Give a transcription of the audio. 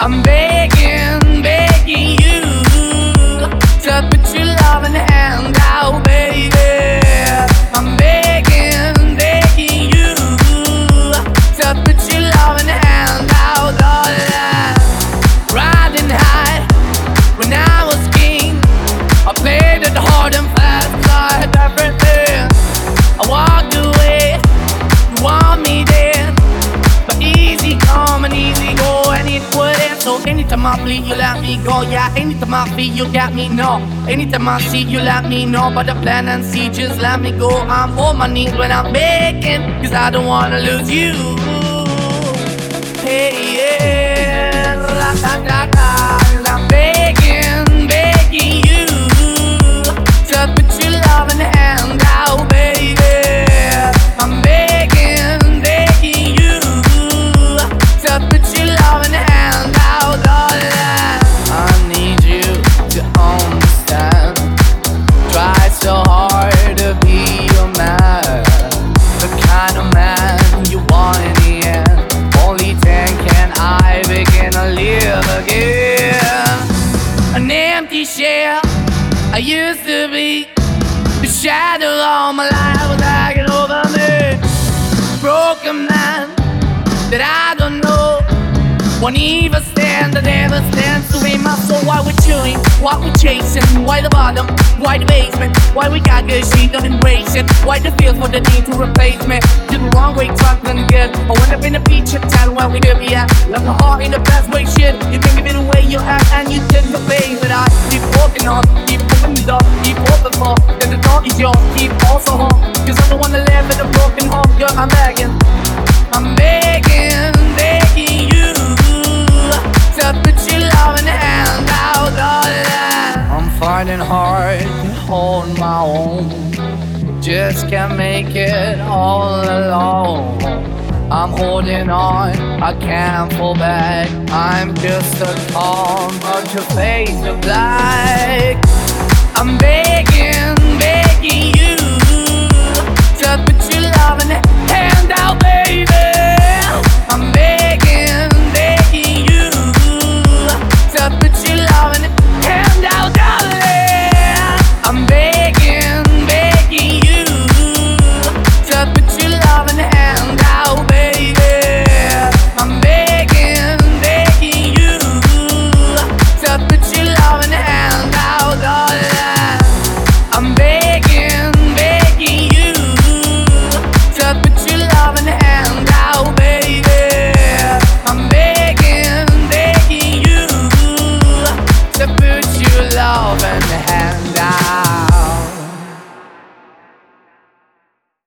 I'm begging, So anytime I bleed, you let me go. Yeah, anytime I feel, you got me. No, anytime I see, you let me know. But the plan and see, just let me go. I'm on my knees when I'm begging, cause I don't wanna lose you. Hey, yeah, la da da da. I'm begging, begging you to put your loving hand shell I used to be. The shadow all my life was hanging over me. Broken man that I don't know. Won't even stand, I never stand to be my soul. Why we chewing, why we chasing, why the bottom, why the basement, why we got good, she don't embrace it, why the feels for the need to replace me. Did the wrong way, talking good. I went up in the feature town where we could be at. Left my heart in the best way, shit. I'm begging. I'm begging, begging you to put your loving hand out. I'm fighting hard to hold my own. Just can't make it all alone. I'm holding on, I can't fall back. I'm just a calm, but your face of black. I'm begging, begging loving hand out.